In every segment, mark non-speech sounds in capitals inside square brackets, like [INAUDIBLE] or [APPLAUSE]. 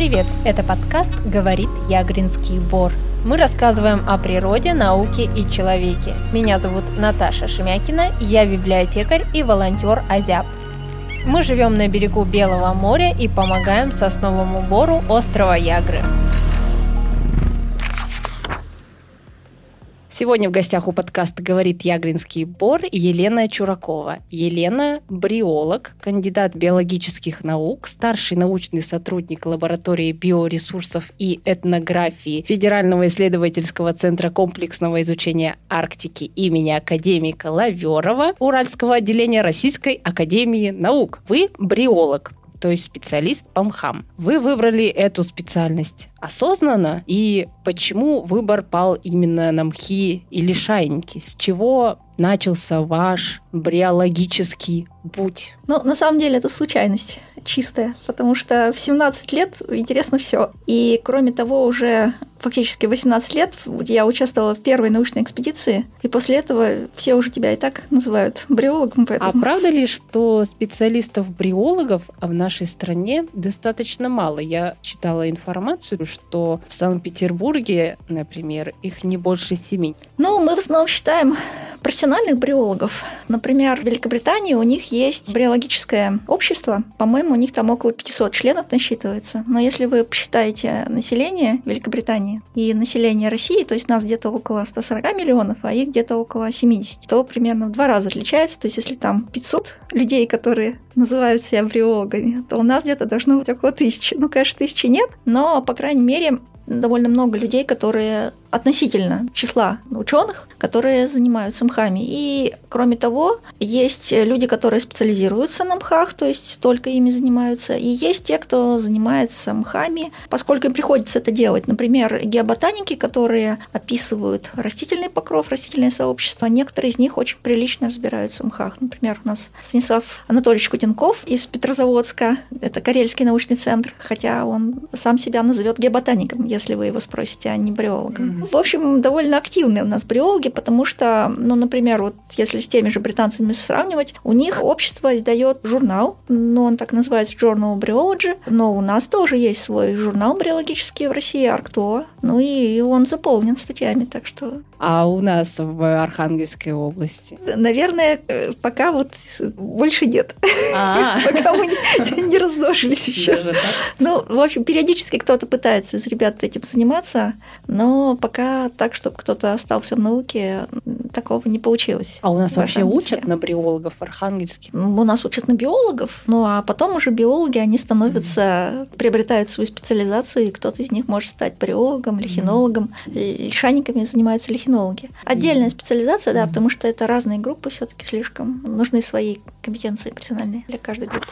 привет! Это подкаст «Говорит Ягринский бор». Мы рассказываем о природе, науке и человеке. Меня зовут Наташа Шемякина, я библиотекарь и волонтер Азяб. Мы живем на берегу Белого моря и помогаем сосновому бору острова Ягры. Сегодня в гостях у подкаста «Говорит Ягринский бор» Елена Чуракова. Елена – бриолог, кандидат биологических наук, старший научный сотрудник лаборатории биоресурсов и этнографии Федерального исследовательского центра комплексного изучения Арктики имени академика Лаверова Уральского отделения Российской академии наук. Вы бриолог, то есть специалист по мхам. Вы выбрали эту специальность осознанно, и почему выбор пал именно на мхи или шайники? С чего начался ваш бриологический путь? Ну, на самом деле, это случайность чистая, потому что в 17 лет интересно все. И кроме того, уже фактически 18 лет я участвовала в первой научной экспедиции, и после этого все уже тебя и так называют бриологом. Поэтому... А правда ли, что специалистов-бриологов в нашей стране достаточно мало? Я читала информацию, что в Санкт-Петербурге, например, их не больше семи. Ну, мы в основном считаем профессиональных бриологов. Например, в Великобритании у них есть бриологическое общество. По-моему, у них там около 500 членов насчитывается. Но если вы посчитаете население Великобритании и население России, то есть нас где-то около 140 миллионов, а их где-то около 70, то примерно в два раза отличается. То есть если там 500 людей, которые называют себя бриологами, то у нас где-то должно быть около тысячи. Ну, конечно, тысячи нет, но, по крайней мере, довольно много людей, которые относительно числа ученых, которые занимаются мхами. И, кроме того, есть люди, которые специализируются на мхах, то есть только ими занимаются, и есть те, кто занимается мхами, поскольку им приходится это делать. Например, геоботаники, которые описывают растительный покров, растительное сообщество, некоторые из них очень прилично разбираются в мхах. Например, у нас Станислав Анатольевич Кутенков из Петрозаводска, это Карельский научный центр, хотя он сам себя назовет геоботаником, если вы его спросите, а не бриологом. В общем, довольно активные у нас бриологи, потому что, ну, например, вот если с теми же британцами сравнивать, у них общество издает журнал, ну, он так называется Journal Bryology, но у нас тоже есть свой журнал биологический в России, Арктоа, ну и он заполнен статьями, так что... А у нас в Архангельской области? Наверное, пока вот больше нет. А. [LAUGHS] Пока мы не размножились еще. Ну, в общем, периодически кто-то пытается из ребят этим заниматься, но пока так, чтобы кто-то остался в науке, такого не получилось. А у нас вообще учат на биологов в Архангельске? Ну, у нас учат на биологов, ну а потом уже биологи, они становятся, приобретают свою специализацию, и кто-то из них может стать биологом, лихинологом. Лишайниками занимаются лихинологи. Отдельная специализация, да, mm-hmm. потому что это разные группы все таки слишком. Нужны свои компетенции профессиональные для каждой группы.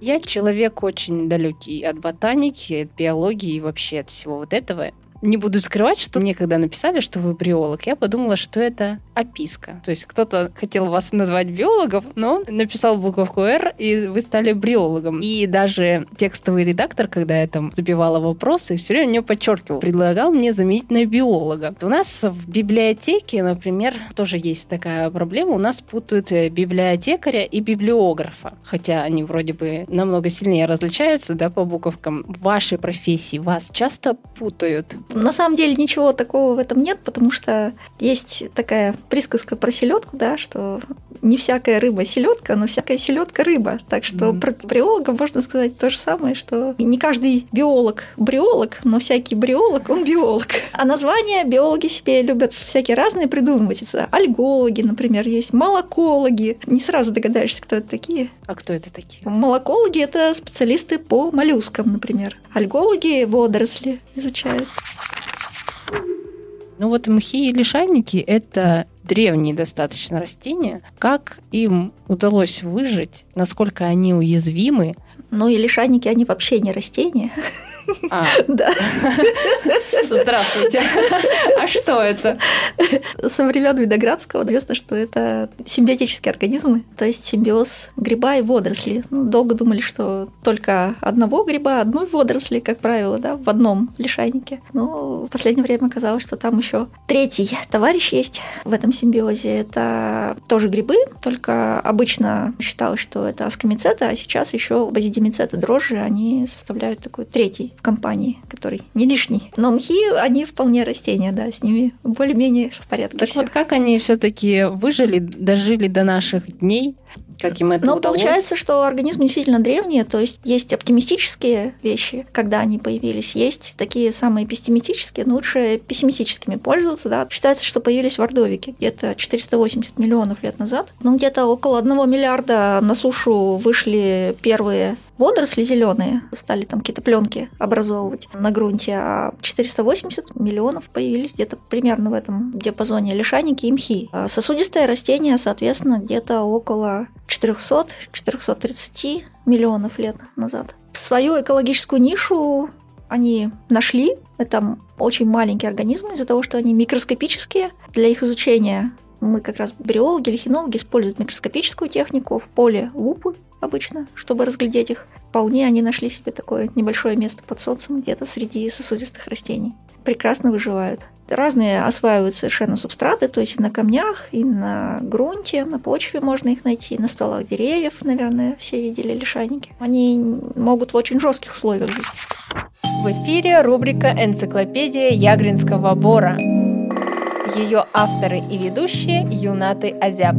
Я человек очень далекий от ботаники, от биологии и вообще от всего вот этого. Не буду скрывать, что мне когда написали, что вы биолог, я подумала, что это описка. То есть кто-то хотел вас назвать биологом, но он написал буковку «Р», и вы стали бриологом. И даже текстовый редактор, когда я там забивала вопросы, все время мне подчеркивал, предлагал мне заменить на биолога. У нас в библиотеке, например, тоже есть такая проблема. У нас путают э, библиотекаря и библиографа. Хотя они вроде бы намного сильнее различаются, да, по буковкам. В вашей профессии вас часто путают? На самом деле ничего такого в этом нет, потому что есть такая присказка про селедку, да, что не всякая рыба селедка, но всякая селедка рыба. Так что mm-hmm. про биолога можно сказать то же самое, что не каждый биолог бриолог, но всякий бриолог он биолог. А названия биологи себе любят всякие разные придумывать. Это альгологи, например, есть молокологи. Не сразу догадаешься, кто это такие. А кто это такие? Молокологи – это специалисты по моллюскам, например. Альгологи – водоросли изучают. Ну вот мхи и лишайники – это древние достаточно растения. Как им удалось выжить? Насколько они уязвимы? Ну и лишайники, они вообще не растения. А, Да. здравствуйте. А что это? Со времен Виноградского известно, что это симбиотические организмы, то есть симбиоз гриба и водоросли. Ну, долго думали, что только одного гриба, одной водоросли, как правило, да, в одном лишайнике. Но в последнее время оказалось, что там еще третий товарищ есть в этом симбиозе. Это тоже грибы, только обычно считалось, что это аскомицеты, а сейчас еще базидимицеты дрожжи, они составляют такой третий в компании, который не лишний. Но мхи, они вполне растения, да, с ними более-менее в порядке. Так всё. вот как они все-таки выжили, дожили до наших дней? Как им это Но удалось? получается, что организмы действительно древние, то есть есть оптимистические вещи, когда они появились, есть такие самые пессимистические, но лучше пессимистическими пользоваться, да. Считается, что появились в Ордовике где-то 480 миллионов лет назад. Ну, где-то около 1 миллиарда на сушу вышли первые водоросли зеленые, стали там какие-то пленки образовывать на грунте, а 480 миллионов появились где-то примерно в этом диапазоне лишайники и мхи. А сосудистое растение, соответственно, где-то около 400-430 миллионов лет назад. Свою экологическую нишу они нашли. Это очень маленькие организмы из-за того, что они микроскопические. Для их изучения мы как раз биологи или хинологи используют микроскопическую технику в поле лупы обычно, чтобы разглядеть их. Вполне они нашли себе такое небольшое место под солнцем где-то среди сосудистых растений. Прекрасно выживают. Разные осваивают совершенно субстраты, то есть и на камнях, и на грунте, на почве можно их найти, на стволах деревьев, наверное, все видели лишайники. Они могут в очень жестких условиях жить. В эфире рубрика «Энциклопедия Ягринского бора». Ее авторы и ведущие Юнаты Азяб.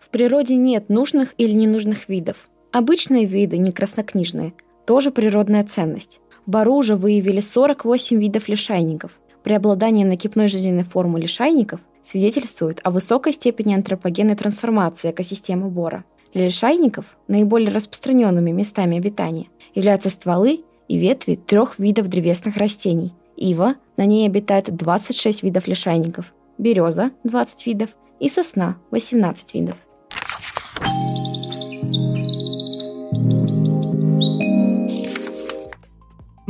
В природе нет нужных или ненужных видов. Обычные виды, не краснокнижные, тоже природная ценность. В Бару уже выявили 48 видов лишайников. Преобладание накипной жизненной формы лишайников свидетельствует о высокой степени антропогенной трансформации экосистемы бора. Для лишайников наиболее распространенными местами обитания являются стволы и ветви трех видов древесных растений. Ива, на ней обитает 26 видов лишайников, береза – 20 видов и сосна – 18 видов.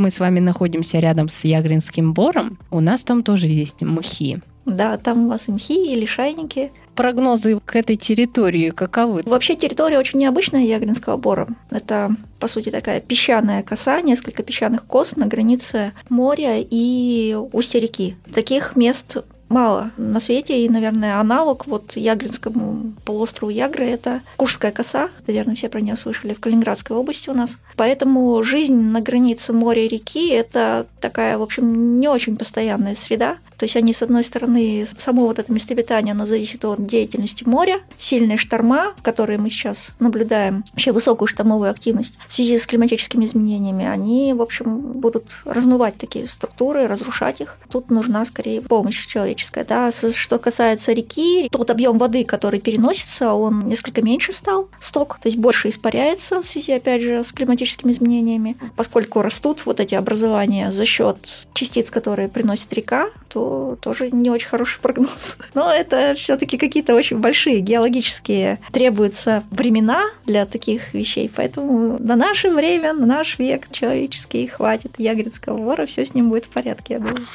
Мы с вами находимся рядом с Ягринским бором. У нас там тоже есть мхи. Да, там у вас и мхи, и лишайники. Прогнозы к этой территории каковы? Вообще территория очень необычная Ягринского бора. Это, по сути, такая песчаная коса, несколько песчаных кос на границе моря и устья реки. Таких мест мало на свете, и, наверное, аналог вот Ягринскому полуострову Ягры – это Куршская коса, наверное, все про нее слышали, в Калининградской области у нас. Поэтому жизнь на границе моря и реки – это такая, в общем, не очень постоянная среда. То есть они, с одной стороны, само вот это место обитания, оно зависит от деятельности моря, сильные шторма, которые мы сейчас наблюдаем, вообще высокую штормовую активность в связи с климатическими изменениями, они, в общем, будут размывать такие структуры, разрушать их. Тут нужна скорее помощь человеческая. Да? Что касается реки, тот объем воды, который переносится, он несколько меньше стал, сток, то есть больше испаряется в связи, опять же, с климатическими изменениями. Поскольку растут вот эти образования за счет частиц, которые приносит река, то тоже не очень хороший прогноз. [LAUGHS] Но это все-таки какие-то очень большие геологические требуются времена для таких вещей. Поэтому на наше время, на наш век человеческий хватит Ягринского вора, все с ним будет в порядке, я думаю.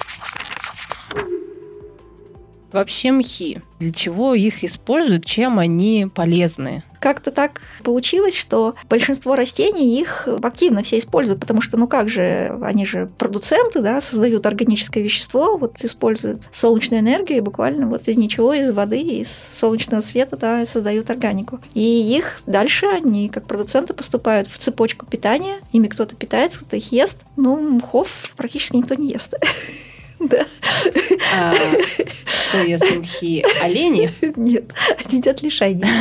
Вообще мхи. Для чего их используют? Чем они полезны? Как-то так получилось, что большинство растений их активно все используют, потому что, ну как же, они же продуценты, да, создают органическое вещество, вот используют солнечную энергию и буквально вот из ничего, из воды, из солнечного света, да, создают органику. И их дальше они как продуценты поступают в цепочку питания, ими кто-то питается, кто-то их ест. Ну, мхов практически никто не ест. [LAUGHS] Да. А, что ест мхи? Олени? Нет, они едят лишайники. [LAUGHS]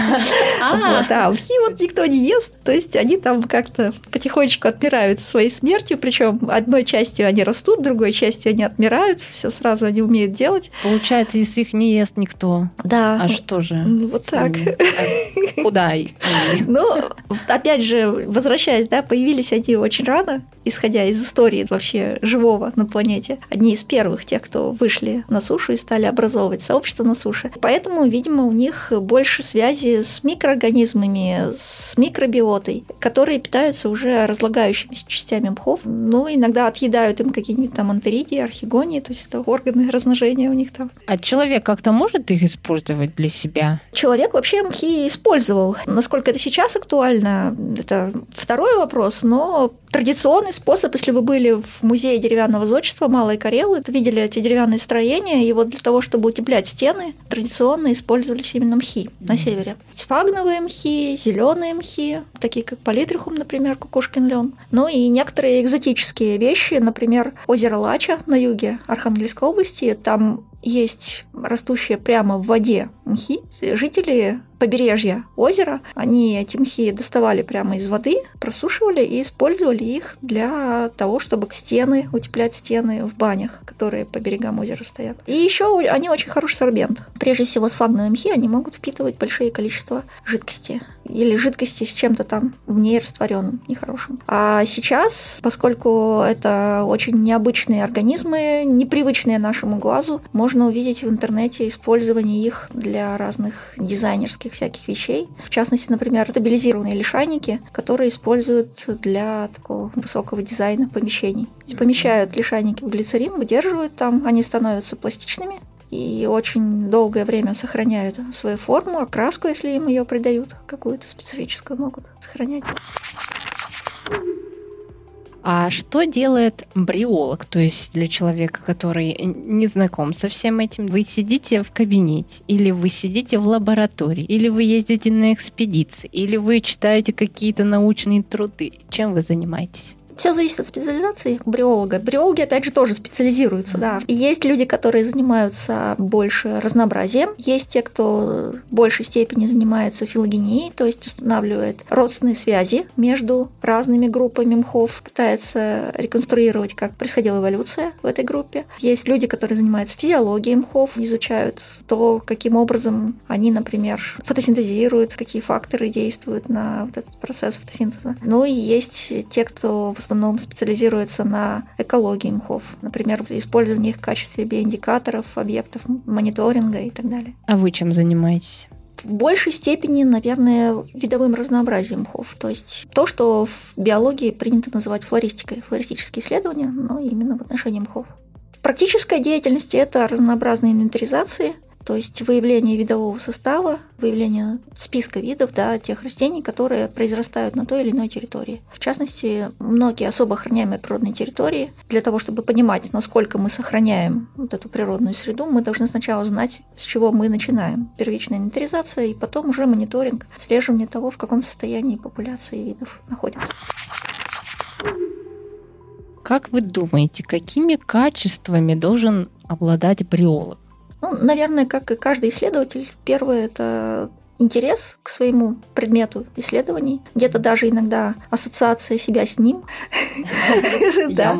А, Вот, а мхи вот никто не ест, то есть они там как-то потихонечку отмирают своей смертью, причем одной частью они растут, другой частью они отмирают, все сразу они умеют делать. получается, если их не ест никто. Да. А что же? Ну, вот так. А куда? [LAUGHS] Ну, опять же, возвращаясь, да, появились они очень рано, исходя из истории вообще живого на планете. Одни из первых, тех, кто вышли на сушу и стали образовывать сообщество на суше. Поэтому, видимо, у них больше связи с микроорганизмами, с микробиотой, которые питаются уже разлагающимися частями мхов. Ну, иногда отъедают им какие-нибудь там антеридии, архигонии, то есть это органы размножения у них там. А человек как-то может их использовать для себя? Человек вообще мхи использовал. Насколько это сейчас актуально, это второй вопрос, но традиционный способ, если вы были в музее деревянного зодчества Малой Карелы, видели эти деревянные строения, и вот для того, чтобы утеплять стены, традиционно использовались именно мхи на севере. Фагновые мхи, зеленые мхи, такие как политрихум, например, кукушкин лен. Ну и некоторые экзотические вещи, например, озеро Лача на юге Архангельской области, там есть растущие прямо в воде мхи. Жители побережья озера, они эти доставали прямо из воды, просушивали и использовали их для того, чтобы стены, утеплять стены в банях, которые по берегам озера стоят. И еще они очень хороший сорбент. Прежде всего, сфагновые мхи, они могут впитывать большие количества жидкости или жидкости с чем-то там в ней растворенным, нехорошим. А сейчас, поскольку это очень необычные организмы, непривычные нашему глазу, можно увидеть в интернете использование их для разных дизайнерских всяких вещей. В частности, например, стабилизированные лишайники, которые используют для такого высокого дизайна помещений. Помещают лишайники в глицерин, выдерживают там, они становятся пластичными, и очень долгое время сохраняют свою форму, окраску, если им ее придают, какую-то специфическую могут сохранять. А что делает бриолог, то есть для человека, который не знаком со всем этим? Вы сидите в кабинете, или вы сидите в лаборатории, или вы ездите на экспедиции, или вы читаете какие-то научные труды. Чем вы занимаетесь? Все зависит от специализации бриолога. Бриологи, опять же, тоже специализируются, да. есть люди, которые занимаются больше разнообразием. Есть те, кто в большей степени занимается филогенией, то есть устанавливает родственные связи между разными группами мхов, пытается реконструировать, как происходила эволюция в этой группе. Есть люди, которые занимаются физиологией мхов, изучают то, каким образом они, например, фотосинтезируют, какие факторы действуют на вот этот процесс фотосинтеза. Ну и есть те, кто в основном специализируется на экологии мхов. Например, использование их в качестве биоиндикаторов, объектов мониторинга и так далее. А вы чем занимаетесь? в большей степени, наверное, видовым разнообразием мхов. То есть то, что в биологии принято называть флористикой, флористические исследования, но именно в отношении мхов. Практическая деятельность – это разнообразные инвентаризации, то есть выявление видового состава, выявление списка видов да, тех растений, которые произрастают на той или иной территории. В частности, многие особо охраняемые природные территории, для того, чтобы понимать, насколько мы сохраняем вот эту природную среду, мы должны сначала знать, с чего мы начинаем. Первичная инвентаризация и потом уже мониторинг, отслеживание того, в каком состоянии популяции видов находятся. Как вы думаете, какими качествами должен обладать бриолог? Ну, наверное, как и каждый исследователь, первое это интерес к своему предмету исследований, где-то даже иногда ассоциация себя с ним. [LAUGHS] Да,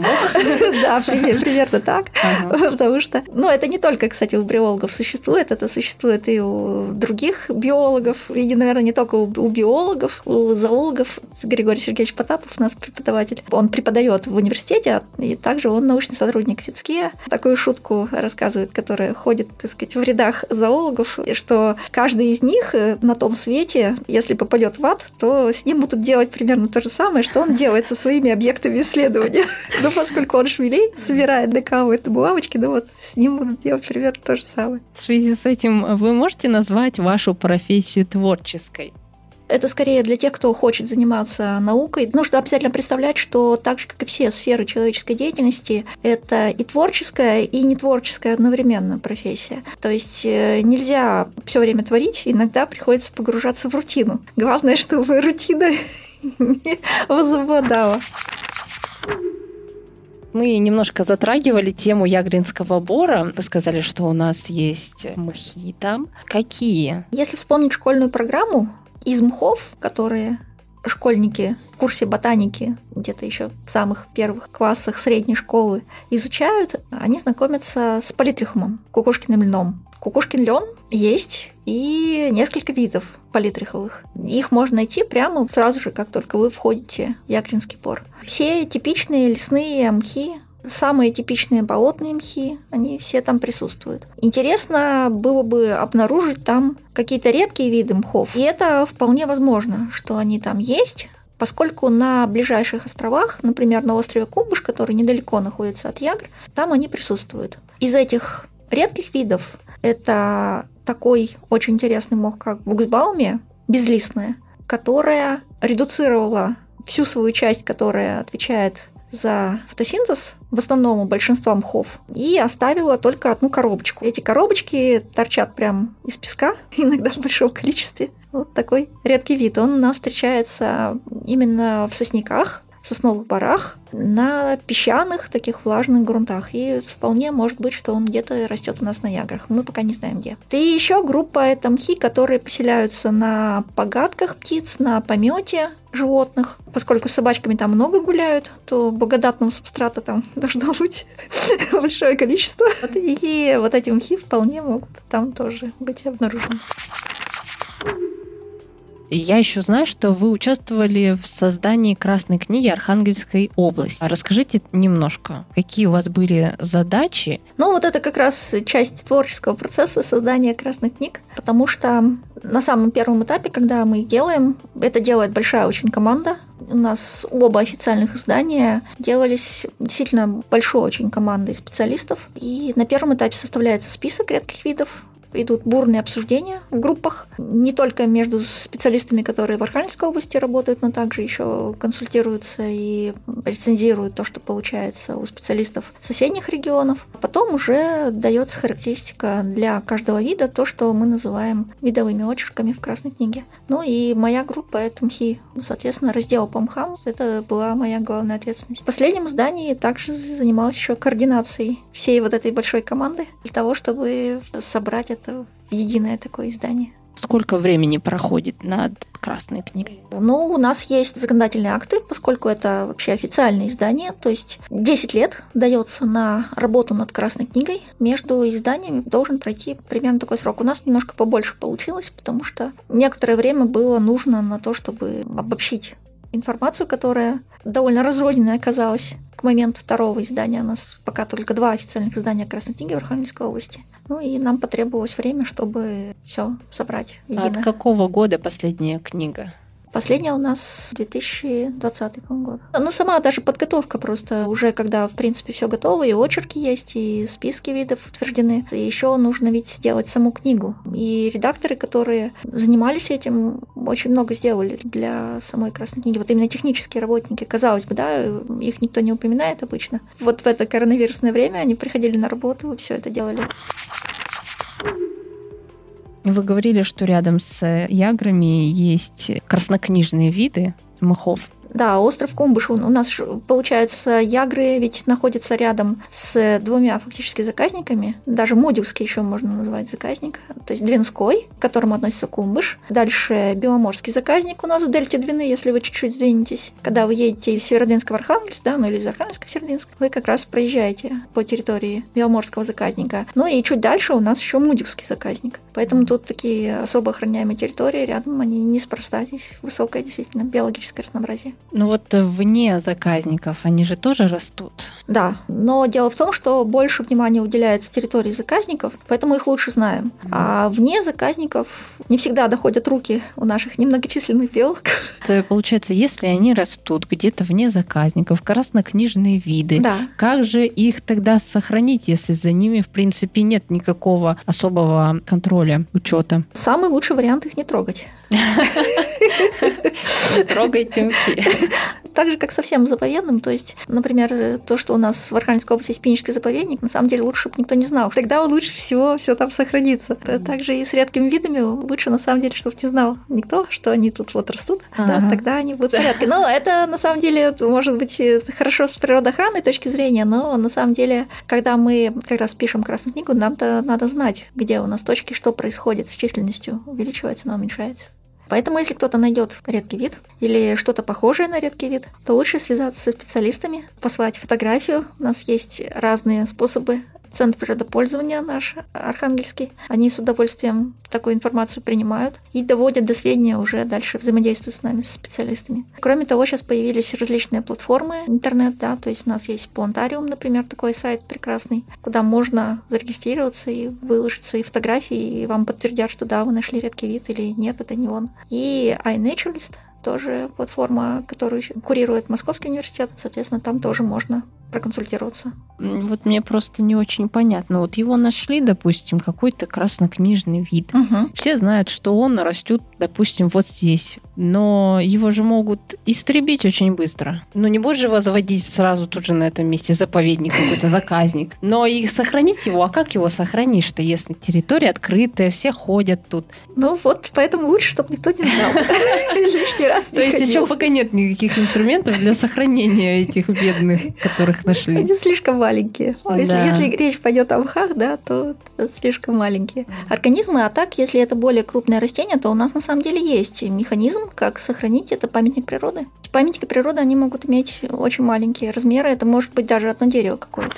[LAUGHS] примерно так. Потому что, ну, это не только, кстати, у биологов существует, это существует и у других биологов, и, наверное, не только у биологов, у зоологов. Григорий Сергеевич Потапов, у нас преподаватель, он преподает в университете, и также он научный сотрудник ФИЦКИА. Такую шутку рассказывает, которая ходит, так сказать, в рядах зоологов, что каждый из них на том свете, если попадет в ад, то с ним будут делать примерно то же самое, что он делает со своими объектами исследования. [LAUGHS] Но поскольку он шмелей, собирает ДК в этой булавочке, ну вот с ним будут делать примерно то же самое. В связи с этим вы можете назвать вашу профессию творческой? Это скорее для тех, кто хочет заниматься наукой. Нужно обязательно представлять, что так же, как и все сферы человеческой деятельности, это и творческая, и нетворческая одновременно профессия. То есть э, нельзя все время творить, иногда приходится погружаться в рутину. Главное, чтобы рутина [LAUGHS] не возобладала. Мы немножко затрагивали тему ягринского бора. Вы сказали, что у нас есть мхи там. Какие? Если вспомнить школьную программу, из мхов, которые школьники в курсе ботаники, где-то еще в самых первых классах средней школы, изучают, они знакомятся с политрихумом, кукушкиным льном. Кукушкин лен есть и несколько видов политриховых. Их можно найти прямо сразу же, как только вы входите в Якринский пор. Все типичные лесные мхи, самые типичные болотные мхи, они все там присутствуют. Интересно было бы обнаружить там какие-то редкие виды мхов. И это вполне возможно, что они там есть, поскольку на ближайших островах, например, на острове Кумбыш, который недалеко находится от Ягр, там они присутствуют. Из этих редких видов это такой очень интересный мох, как буксбаумия, безлистная, которая редуцировала всю свою часть, которая отвечает за фотосинтез, в основном у большинства мхов, и оставила только одну коробочку. Эти коробочки торчат прям из песка, [LAUGHS] иногда в большом количестве. Вот такой редкий вид. Он у нас встречается именно в сосняках, в сосновых барах, на песчаных таких влажных грунтах. И вполне может быть, что он где-то растет у нас на яграх. Мы пока не знаем где. И еще группа это мхи, которые поселяются на погатках птиц, на помете животных. Поскольку с собачками там много гуляют, то благодатного субстрата там [LAUGHS] должно быть [LAUGHS] большое количество. И вот эти мхи вполне могут там тоже быть обнаружены. Я еще знаю, что вы участвовали в создании Красной книги Архангельской области. Расскажите немножко, какие у вас были задачи? Ну, вот это как раз часть творческого процесса создания Красных книг, потому что на самом первом этапе, когда мы их делаем, это делает большая очень команда. У нас оба официальных издания делались действительно большой очень командой специалистов. И на первом этапе составляется список редких видов, идут бурные обсуждения в группах, не только между специалистами, которые в Архангельской области работают, но также еще консультируются и рецензируют то, что получается у специалистов соседних регионов. Потом уже дается характеристика для каждого вида, то, что мы называем видовыми очерками в Красной книге. Ну и моя группа — это МХИ. Соответственно, раздел по МХАМ — это была моя главная ответственность. В последнем издании также занималась еще координацией всей вот этой большой команды для того, чтобы собрать это это в единое такое издание. Сколько времени проходит над Красной книгой? Ну, у нас есть законодательные акты, поскольку это вообще официальное издание, то есть 10 лет дается на работу над Красной книгой. Между изданиями должен пройти примерно такой срок. У нас немножко побольше получилось, потому что некоторое время было нужно на то, чтобы обобщить информацию, которая довольно разрозненная оказалась к моменту второго издания. У нас пока только два официальных издания Красной книги в Архангельской области. Ну и нам потребовалось время, чтобы все собрать. А от какого года последняя книга? Последняя у нас 2020 год. Ну, сама даже подготовка просто уже, когда, в принципе, все готово, и очерки есть, и списки видов утверждены. Еще нужно ведь сделать саму книгу. И редакторы, которые занимались этим, очень много сделали для самой Красной книги. Вот именно технические работники, казалось бы, да, их никто не упоминает обычно. Вот в это коронавирусное время они приходили на работу, все это делали. Вы говорили, что рядом с яграми есть краснокнижные виды мхов. Да, остров Кумбыш, у нас, получается, Ягры ведь находится рядом с двумя фактически заказниками. Даже Модюльский еще можно назвать заказник. То есть Двинской, к которому относится Кумбыш. Дальше Беломорский заказник у нас в дельте Двины, если вы чуть-чуть сдвинетесь. Когда вы едете из Северодвинска в Архангельск, да, ну или из Архангельска в Северодвинск, вы как раз проезжаете по территории Беломорского заказника. Ну и чуть дальше у нас еще Мудюкский заказник. Поэтому тут такие особо охраняемые территории рядом, они неспроста здесь высокое действительно биологическое разнообразие. Ну вот вне заказников они же тоже растут. Да, но дело в том, что больше внимания уделяется территории заказников, поэтому их лучше знаем. А вне заказников не всегда доходят руки у наших немногочисленных биологов. Это получается, если они растут где-то вне заказников, краснокнижные виды, да. как же их тогда сохранить, если за ними, в принципе, нет никакого особого контроля, учета? Самый лучший вариант их не трогать. [LAUGHS] Трогайте мхи. Так же, как со всем заповедным, то есть, например, то, что у нас в Архангельской области есть Пинический заповедник, на самом деле лучше, чтобы никто не знал. Тогда лучше всего все там сохранится. Также и с редкими видами лучше, на самом деле, чтобы не знал никто, что они тут вот растут, да, тогда они будут в порядке. Но это, на самом деле, может быть хорошо с природоохранной точки зрения, но на самом деле, когда мы как раз пишем Красную книгу, нам-то надо знать, где у нас точки, что происходит с численностью, увеличивается она, уменьшается. Поэтому, если кто-то найдет редкий вид или что-то похожее на редкий вид, то лучше связаться со специалистами, послать фотографию. У нас есть разные способы Центр природопользования наш, Архангельский, они с удовольствием такую информацию принимают и доводят до сведения уже дальше взаимодействуют с нами, с специалистами. Кроме того, сейчас появились различные платформы интернет, да, то есть у нас есть Плантариум, например, такой сайт прекрасный, куда можно зарегистрироваться и выложить свои фотографии, и вам подтвердят, что да, вы нашли редкий вид или нет, это не он. И iNaturalist, тоже платформа, которую курирует Московский университет. Соответственно, там тоже можно проконсультироваться. Вот мне просто не очень понятно. Вот его нашли, допустим, какой-то краснокнижный вид. Угу. Все знают, что он растет, допустим, вот здесь. Но его же могут истребить очень быстро. Ну, не будешь же его заводить сразу тут же на этом месте заповедник, какой-то заказник. Но и сохранить его, а как его сохранишь-то, если территория открытая, все ходят тут? Ну вот, поэтому лучше, чтобы никто не знал. [LAUGHS] Лишний раз То есть еще пока нет никаких инструментов для сохранения этих бедных, которых нашли. Они слишком маленькие. Если, Да. если речь пойдет о мхах, да, то это слишком маленькие. Организмы, а так, если это более крупное растение, то у нас на самом деле есть механизм, как сохранить это памятник природы. Памятники природы, они могут иметь очень маленькие размеры, это может быть даже одно дерево какое-то.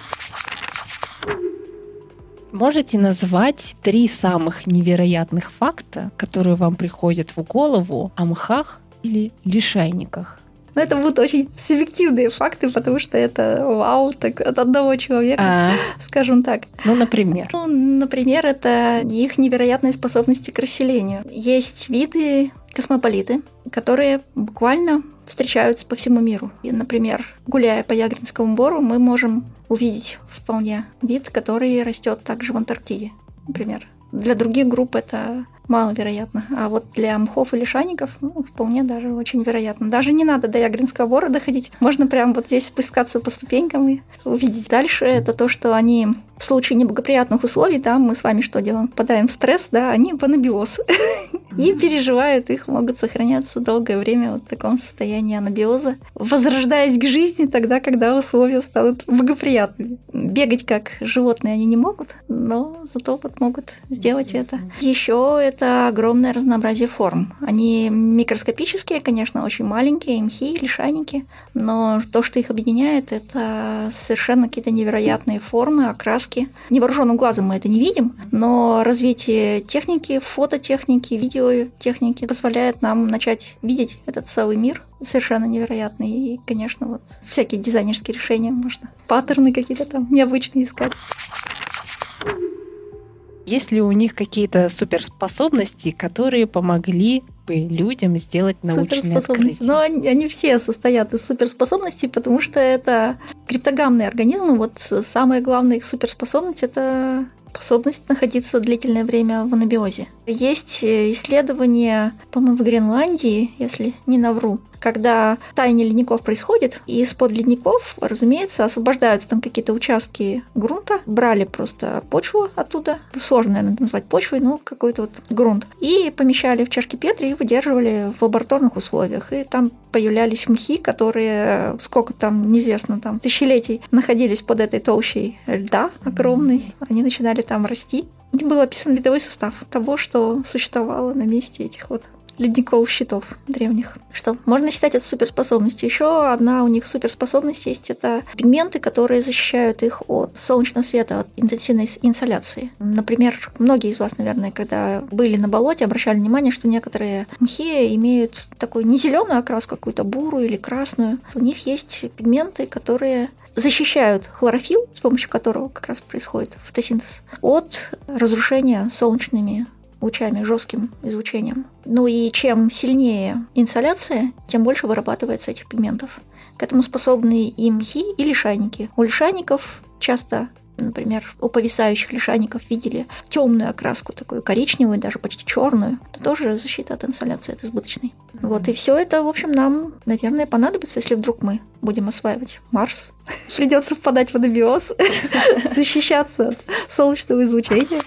Можете назвать три самых невероятных факта, которые вам приходят в голову о мхах или лишайниках? Но это будут очень субъективные факты, потому что это вау, так от одного человека, А, скажем так. ну, например. Ну, например, это их невероятные способности к расселению. Есть виды космополиты, которые буквально встречаются по всему миру. И, например, гуляя по Ягринскому бору, мы можем увидеть вполне вид, который растет также в Антарктиде, например. Для других групп это маловероятно. А вот для мхов и лишайников ну, вполне даже очень вероятно. Даже не надо до Ягринского бора доходить. Можно прямо вот здесь спускаться по ступенькам и увидеть. Дальше это то, что они в случае неблагоприятных условий, да, мы с вами что делаем? Попадаем в стресс, да, они в анабиоз. [LAUGHS] И переживают их, могут сохраняться долгое время вот в таком состоянии анабиоза, возрождаясь к жизни тогда, когда условия станут благоприятными. Бегать как животные они не могут, но зато вот могут сделать это. Еще это огромное разнообразие форм. Они микроскопические, конечно, очень маленькие, мхи, лишайники, но то, что их объединяет, это совершенно какие-то невероятные формы, окраски. Невооруженным глазом мы это не видим, но развитие техники, фототехники, видеотехники позволяет нам начать видеть этот целый мир совершенно невероятный. И, конечно, вот всякие дизайнерские решения можно, паттерны какие-то там необычные искать. Есть ли у них какие-то суперспособности, которые помогли бы людям сделать научные Суперспособности. открытия? Но они, они все состоят из суперспособностей, потому что это криптогамные организмы. Вот самая главная их суперспособность – это способность находиться длительное время в анабиозе. Есть э, исследования, по-моему, в Гренландии, если не навру, когда таяние ледников происходит, и из-под ледников, разумеется, освобождаются там какие-то участки грунта, брали просто почву оттуда, сложно, наверное, назвать почвой, ну, какой-то вот грунт, и помещали в чашки Петри и выдерживали в лабораторных условиях. И там появлялись мхи, которые, сколько там, неизвестно, там, тысячелетий находились под этой толщей льда огромной. Они начинали там расти. И был описан видовой состав того, что существовало на месте этих вот ледниковых щитов древних. Что можно считать это суперспособностью. Еще одна у них суперспособность есть это пигменты, которые защищают их от солнечного света, от интенсивной инсоляции. Например, многие из вас, наверное, когда были на болоте, обращали внимание, что некоторые мхи имеют такую не зеленую окраску, какую-то бурую или красную. У них есть пигменты, которые защищают хлорофилл, с помощью которого как раз происходит фотосинтез, от разрушения солнечными лучами, жестким излучением. Ну и чем сильнее инсоляция, тем больше вырабатывается этих пигментов. К этому способны и мхи, и лишайники. У лишайников часто например, у повисающих лишайников видели темную окраску, такую коричневую, даже почти черную. Это тоже защита от инсоляции, от избыточной. Вот, и все это, в общем, нам, наверное, понадобится, если вдруг мы будем осваивать Марс. [LAUGHS] Придется впадать в анабиоз, [LAUGHS] защищаться от солнечного излучения.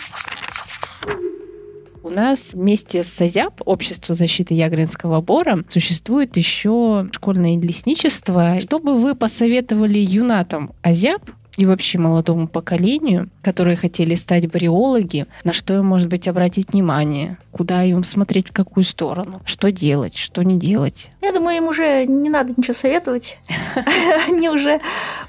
У нас вместе с САЗЯП, Общество защиты Ягринского бора, существует еще школьное лесничество. Что бы вы посоветовали юнатам АЗЯП и вообще молодому поколению, которые хотели стать бариологи, на что им, может быть, обратить внимание, куда им смотреть, в какую сторону, что делать, что не делать? Я думаю, им уже не надо ничего советовать. [LAUGHS] Они уже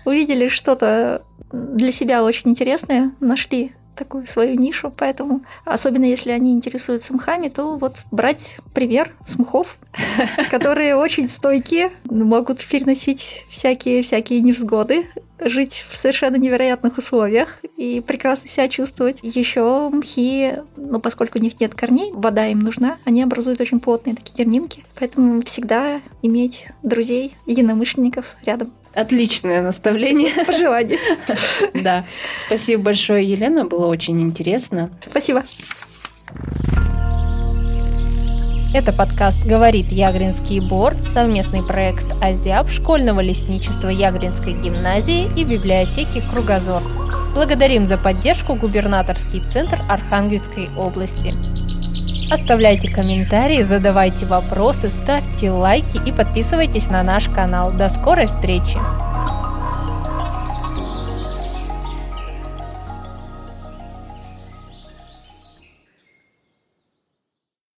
увидели что-то для себя очень интересное, нашли такую свою нишу, поэтому, особенно если они интересуются мхами, то вот брать пример с мхов, [LAUGHS] которые очень стойкие, могут переносить всякие-всякие невзгоды, жить в совершенно невероятных условиях и прекрасно себя чувствовать. Еще мхи, ну, поскольку у них нет корней, вода им нужна, они образуют очень плотные такие тернинки, поэтому всегда иметь друзей, единомышленников рядом. Отличное наставление. Пожелание. [LAUGHS] Да. Спасибо большое, Елена. Было очень интересно. Спасибо. Это подкаст «Говорит Ягринский бор», совместный проект «Азиаб» школьного лесничества Ягринской гимназии и библиотеки «Кругозор». Благодарим за поддержку губернаторский центр Архангельской области. Оставляйте комментарии, задавайте вопросы, ставьте лайки и подписывайтесь на наш канал. До скорой встречи!